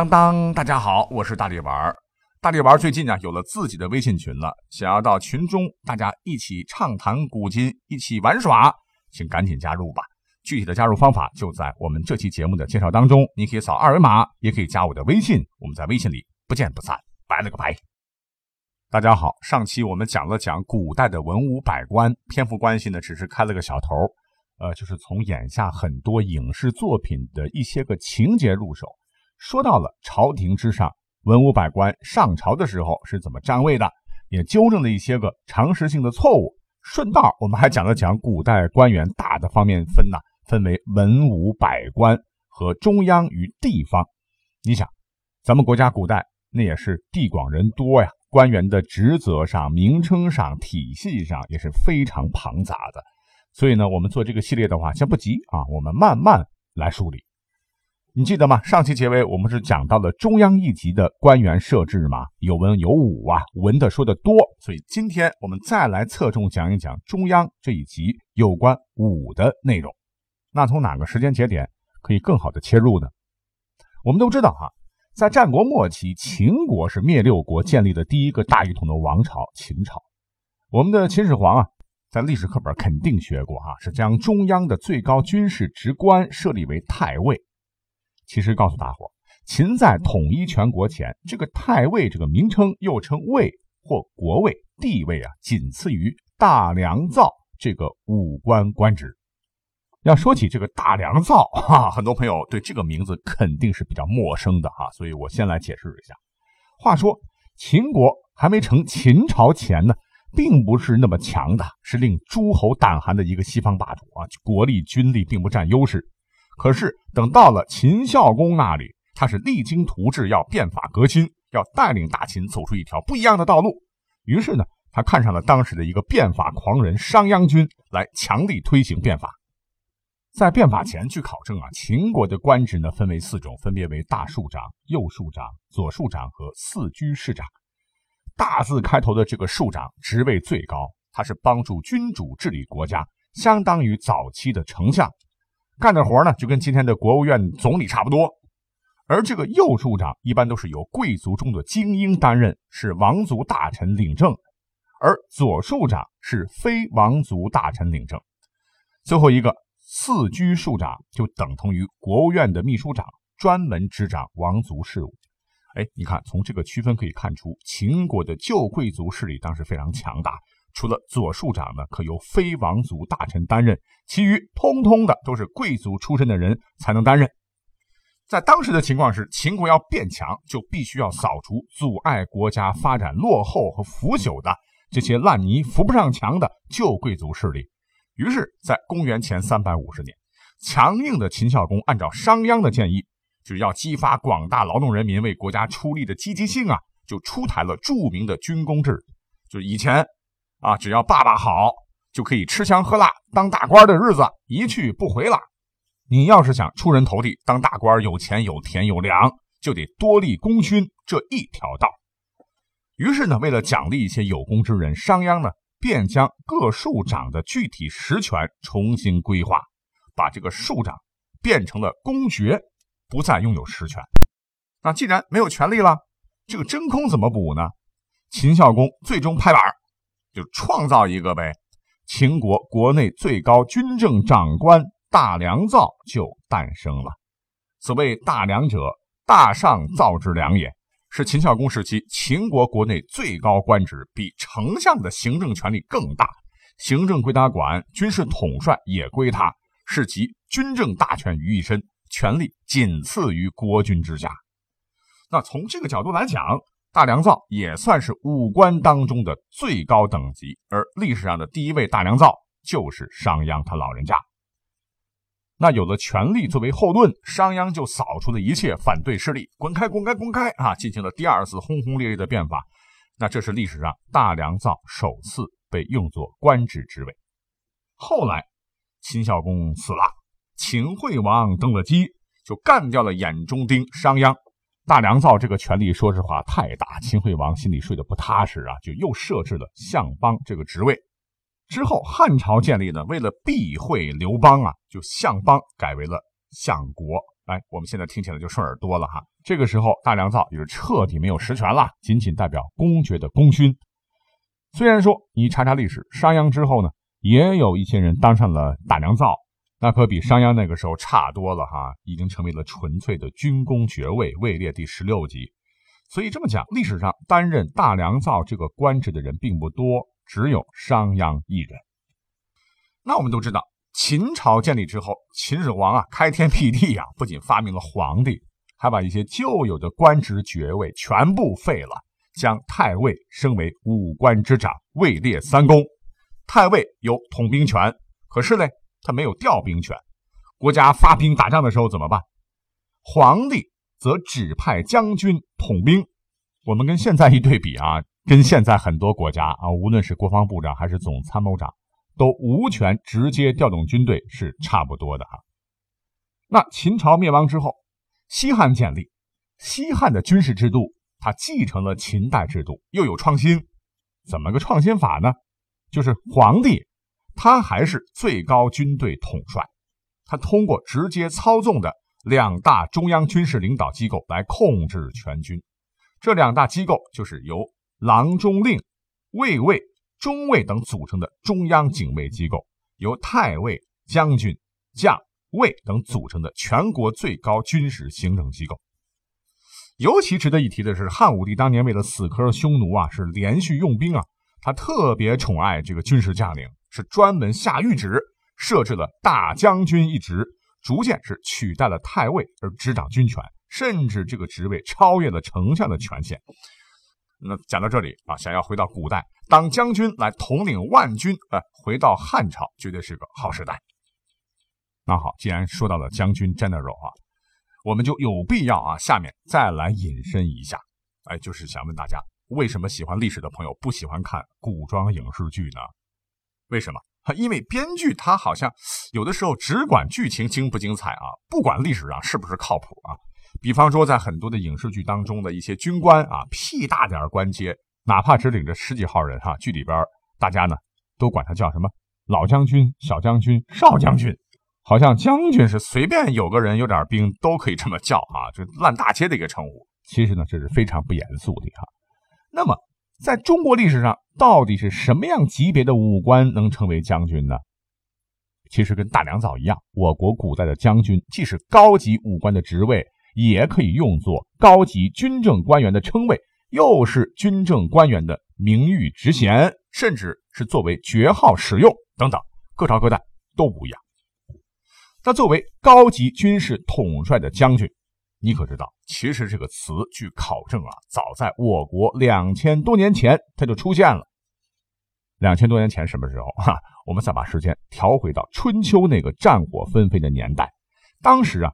当当，大家好，我是大力丸儿。大力丸儿最近呢有了自己的微信群了，想要到群中大家一起畅谈古今，一起玩耍，请赶紧加入吧。具体的加入方法就在我们这期节目的介绍当中，你可以扫二维码，也可以加我的微信，我们在微信里不见不散。拜了个拜。大家好，上期我们讲了讲古代的文武百官，篇幅关系呢只是开了个小头，呃，就是从眼下很多影视作品的一些个情节入手。说到了朝廷之上，文武百官上朝的时候是怎么站位的，也纠正了一些个常识性的错误。顺道，我们还讲了讲古代官员大的方面分呢，分为文武百官和中央与地方。你想，咱们国家古代那也是地广人多呀，官员的职责上、名称上、体系上也是非常庞杂的。所以呢，我们做这个系列的话，先不急啊，我们慢慢来梳理。你记得吗？上期结尾我们是讲到了中央一级的官员设置嘛，有文有武啊，文的说的多，所以今天我们再来侧重讲一讲中央这一级有关武的内容。那从哪个时间节点可以更好的切入呢？我们都知道哈，在战国末期，秦国是灭六国建立的第一个大一统的王朝——秦朝。我们的秦始皇啊，在历史课本肯定学过哈，是将中央的最高军事职官设立为太尉。其实告诉大伙，秦在统一全国前，这个太尉这个名称又称尉或国尉，地位啊仅次于大良造这个武官官职。要说起这个大良造哈，很多朋友对这个名字肯定是比较陌生的哈，所以我先来解释一下。话说秦国还没成秦朝前呢，并不是那么强的，是令诸侯胆寒的一个西方霸主啊，国力军力并不占优势。可是等到了秦孝公那里，他是励精图治，要变法革新，要带领大秦走出一条不一样的道路。于是呢，他看上了当时的一个变法狂人商鞅君，来强力推行变法。在变法前，据考证啊，秦国的官职呢分为四种，分别为大庶长、右庶长、左庶长和四居士长。大字开头的这个庶长职位最高，他是帮助君主治理国家，相当于早期的丞相。干的活呢，就跟今天的国务院总理差不多。而这个右庶长一般都是由贵族中的精英担任，是王族大臣领政；而左庶长是非王族大臣领政。最后一个四居庶长就等同于国务院的秘书长，专门执掌王族事务。哎，你看，从这个区分可以看出，秦国的旧贵族势力当时非常强大。除了左庶长呢，可由非王族大臣担任，其余通通的都是贵族出身的人才能担任。在当时的情况是，秦国要变强，就必须要扫除阻碍国家发展落后和腐朽的这些烂泥扶不上墙的旧贵族势力。于是，在公元前三百五十年，强硬的秦孝公按照商鞅的建议，就要激发广大劳动人民为国家出力的积极性啊，就出台了著名的军功制，就是以前。啊，只要爸爸好，就可以吃香喝辣，当大官的日子一去不回了。你要是想出人头地，当大官，有钱有田有粮，就得多立功勋这一条道。于是呢，为了奖励一些有功之人，商鞅呢便将各庶长的具体实权重新规划，把这个庶长变成了公爵，不再拥有实权。那既然没有权利了，这个真空怎么补呢？秦孝公最终拍板。就创造一个呗，秦国国内最高军政长官大良造就诞生了。所谓大良者，大上造之良也，是秦孝公时期秦国国内最高官职，比丞相的行政权力更大，行政归他管，军事统帅也归他，是集军政大权于一身，权力仅次于国君之下。那从这个角度来讲。大良造也算是武官当中的最高等级，而历史上的第一位大良造就是商鞅他老人家。那有了权力作为后盾，商鞅就扫除了一切反对势力，滚开，滚开，滚开啊！进行了第二次轰轰烈烈的变法。那这是历史上大良造首次被用作官职职位。后来秦孝公死了，秦惠王登了基，就干掉了眼中钉商鞅。大良造这个权力，说实话太大，秦惠王心里睡得不踏实啊，就又设置了相邦这个职位。之后汉朝建立呢，为了避讳刘邦啊，就相邦改为了相国哎，我们现在听起来就顺耳多了哈。这个时候，大良造也是彻底没有实权了，仅仅代表公爵的功勋。虽然说你查查历史，商鞅之后呢，也有一些人当上了大良造，那可比商鞅那个时候差多了哈，已经成为了纯粹的军功爵位，位列第十六级。所以这么讲，历史上担任大良造这个官职的人并不多，只有商鞅一人。那我们都知道。秦朝建立之后，秦始皇啊开天辟地呀，不仅发明了皇帝，还把一些旧有的官职爵位全部废了，将太尉升为五官之长，位列三公。太尉有统兵权，可是呢，他没有调兵权。国家发兵打仗的时候怎么办？皇帝则指派将军统兵。我们跟现在一对比啊，跟现在很多国家啊，无论是国防部长还是总参谋长。都无权直接调动军队是差不多的哈。那秦朝灭亡之后，西汉建立，西汉的军事制度它继承了秦代制度，又有创新。怎么个创新法呢？就是皇帝他还是最高军队统帅，他通过直接操纵的两大中央军事领导机构来控制全军。这两大机构就是由郎中令、卫尉。中尉等组成的中央警卫机构，由太尉、将军、将、尉等组成的全国最高军事行政机构。尤其值得一提的是，汉武帝当年为了死磕匈奴啊，是连续用兵啊，他特别宠爱这个军事将领，是专门下谕旨设置了大将军一职，逐渐是取代了太尉而执掌军权，甚至这个职位超越了丞相的权限。那讲到这里啊，想要回到古代当将军来统领万军，哎，回到汉朝绝对是个好时代。那好，既然说到了将军 general 啊，我们就有必要啊，下面再来引申一下，哎，就是想问大家，为什么喜欢历史的朋友不喜欢看古装影视剧呢？为什么？因为编剧他好像有的时候只管剧情精不精彩啊，不管历史上是不是靠谱啊。比方说，在很多的影视剧当中的一些军官啊，屁大点官阶，哪怕只领着十几号人哈，剧里边大家呢都管他叫什么老将军、小将军、少将军，好像将军是随便有个人有点兵都可以这么叫啊，就烂大街的一个称呼。其实呢，这是非常不严肃的哈。那么，在中国历史上，到底是什么样级别的武官能成为将军呢？其实跟大良造一样，我国古代的将军既是高级武官的职位。也可以用作高级军政官员的称谓，又是军政官员的名誉职衔，甚至是作为爵号使用等等，各朝各代都不一样。那作为高级军事统帅的将军，你可知道，其实这个词据考证啊，早在我国两千多年前它就出现了。两千多年前什么时候？哈，我们再把时间调回到春秋那个战火纷飞的年代，当时啊。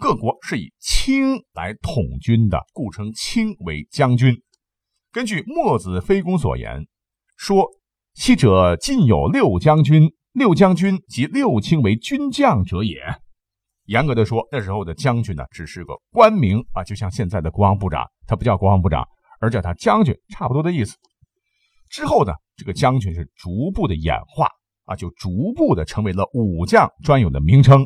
各国是以卿来统军的，故称卿为将军。根据墨子非公所言，说：“昔者晋有六将军，六将军即六卿为军将者也。”严格的说，那时候的将军呢，只是个官名啊，就像现在的国防部长，他不叫国防部长，而叫他将军，差不多的意思。之后呢，这个将军是逐步的演化啊，就逐步的成为了武将专有的名称。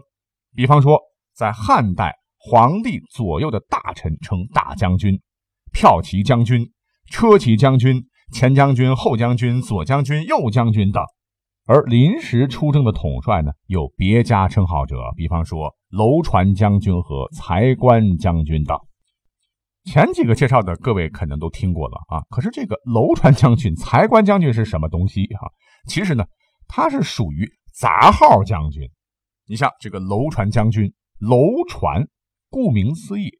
比方说。在汉代，皇帝左右的大臣称大将军、骠骑将军、车骑将军、前将军、后将军、左将军、右将军等；而临时出征的统帅呢，有别家称号者，比方说楼船将军和才官将军等。前几个介绍的各位可能都听过了啊，可是这个楼船将军、才官将军是什么东西啊？其实呢，他是属于杂号将军。你像这个楼船将军。楼船，顾名思义，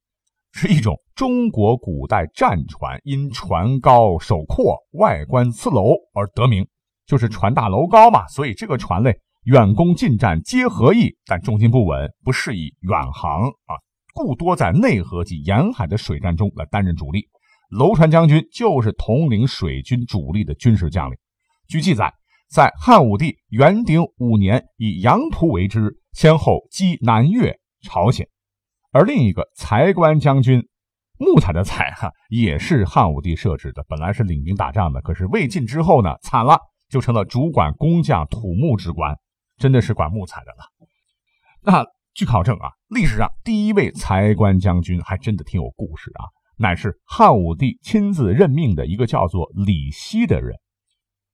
是一种中国古代战船，因船高手阔、外观似楼而得名，就是船大楼高嘛。所以这个船类远攻近战皆合意，但重心不稳，不适宜远航啊，故多在内河及沿海的水战中来担任主力。楼船将军就是统领水军主力的军事将领。据记载，在汉武帝元鼎五年，以杨图为之，先后击南越。朝鲜，而另一个才官将军，木材的材哈，也是汉武帝设置的。本来是领兵打仗的，可是魏晋之后呢，惨了，就成了主管工匠土木之官，真的是管木材的了。那据考证啊，历史上第一位才官将军还真的挺有故事啊，乃是汉武帝亲自任命的一个叫做李希的人。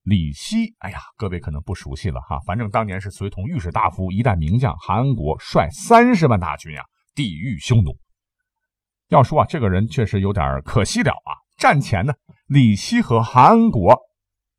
李希，哎呀，各位可能不熟悉了哈，反正当年是随同御史大夫一代名将韩国率三十万大军呀，抵御匈奴。要说啊，这个人确实有点可惜了啊。战前呢，李希和韩国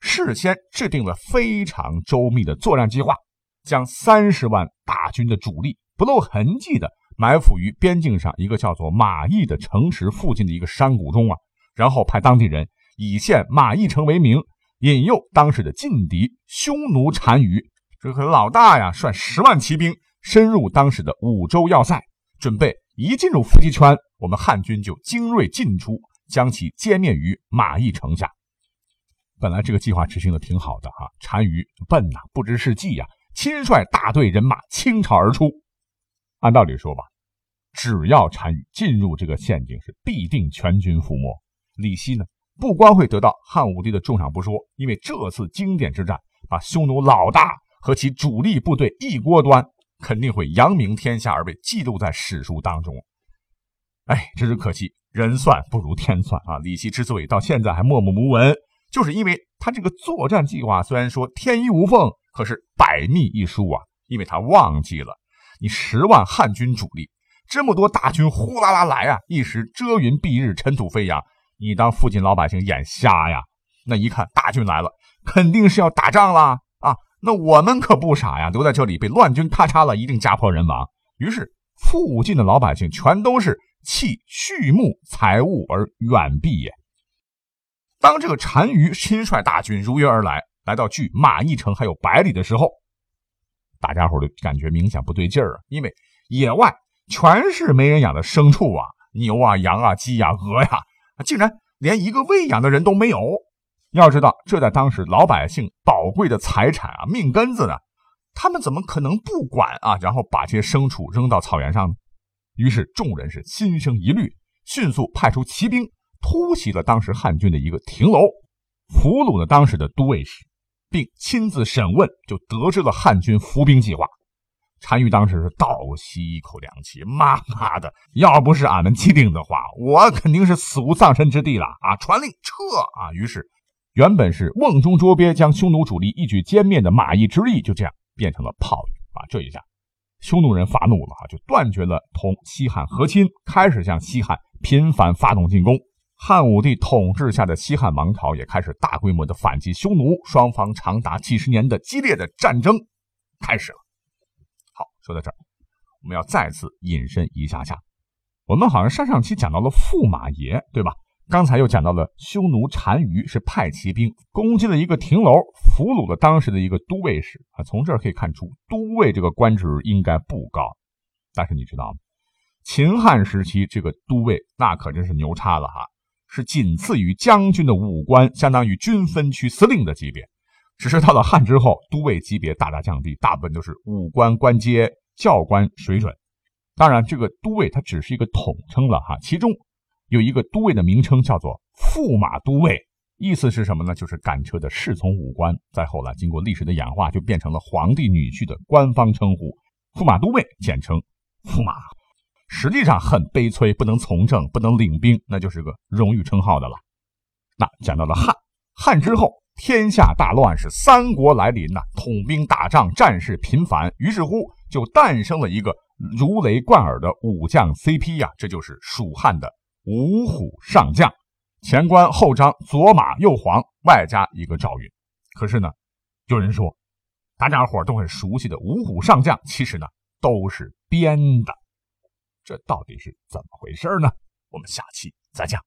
事先制定了非常周密的作战计划，将三十万大军的主力。不露痕迹的埋伏于边境上一个叫做马邑的城池附近的一个山谷中啊，然后派当地人以陷马邑城为名，引诱当时的劲敌匈奴单于，这个老大呀，率十万骑兵深入当时的五州要塞，准备一进入伏击圈，我们汉军就精锐尽出，将其歼灭于马邑城下。本来这个计划执行的挺好的哈，单于笨呐，不知是计呀，亲率大队人马倾巢而出。按道理说吧，只要单于进入这个陷阱，是必定全军覆没。李希呢，不光会得到汉武帝的重赏不说，因为这次经典之战，把匈奴老大和其主力部队一锅端，肯定会扬名天下而被记录在史书当中。哎，只是可惜人算不如天算啊！李希之所以到现在还默默无闻，就是因为他这个作战计划虽然说天衣无缝，可是百密一疏啊，因为他忘记了。你十万汉军主力，这么多大军呼啦啦来啊！一时遮云蔽日，尘土飞扬。你当附近老百姓眼瞎呀？那一看大军来了，肯定是要打仗啦啊！那我们可不傻呀，留在这里被乱军咔嚓了，一定家破人亡。于是附近的老百姓全都是弃畜牧财物而远避也。当这个单于亲率大军如约而来，来到距马邑城还有百里的时候。大家伙都感觉明显不对劲儿啊，因为野外全是没人养的牲畜啊，牛啊、羊啊、鸡呀、鹅呀，竟然连一个喂养的人都没有。要知道，这在当时老百姓宝贵的财产啊、命根子呢，他们怎么可能不管啊？然后把这些牲畜扔到草原上呢？于是众人是心生疑虑，迅速派出骑兵突袭了当时汉军的一个亭楼，俘虏了当时的都尉使。并亲自审问，就得知了汉军伏兵计划。单于当时是倒吸一口凉气，妈妈的，要不是俺们气定的话，我肯定是死无葬身之地了啊！传令撤啊！于是，原本是瓮中捉鳖，将匈奴主力一举歼灭的马邑之役，就这样变成了泡影啊！这一下，匈奴人发怒了啊，就断绝了同西汉和亲，开始向西汉频繁发动进攻。汉武帝统治下的西汉王朝也开始大规模的反击匈奴，双方长达几十年的激烈的战争开始了。好，说到这儿，我们要再次引申一下下。我们好像上上期讲到了驸马爷，对吧？刚才又讲到了匈奴单于是派骑兵攻击了一个亭楼，俘虏了当时的一个都尉使啊。从这儿可以看出，都尉这个官职应该不高。但是你知道吗？秦汉时期这个都尉那可真是牛叉了哈。是仅次于将军的武官，相当于军分区司令的级别。只是到了汉之后，都尉级别大大降低，大部分都是武官官阶、教官水准。当然，这个都尉它只是一个统称了哈。其中有一个都尉的名称叫做驸马都尉，意思是什么呢？就是赶车的侍从武官。再后来，经过历史的演化，就变成了皇帝女婿的官方称呼——驸马都尉，简称驸马。实际上很悲催，不能从政，不能领兵，那就是个荣誉称号的了。那讲到了汉，汉之后天下大乱，是三国来临呐，统兵打仗，战事频繁，于是乎就诞生了一个如雷贯耳的武将 CP 呀，这就是蜀汉的五虎上将，前关后张，左马右黄，外加一个赵云。可是呢，有人说，大家伙都很熟悉的五虎上将，其实呢都是编的。这到底是怎么回事呢？我们下期再讲。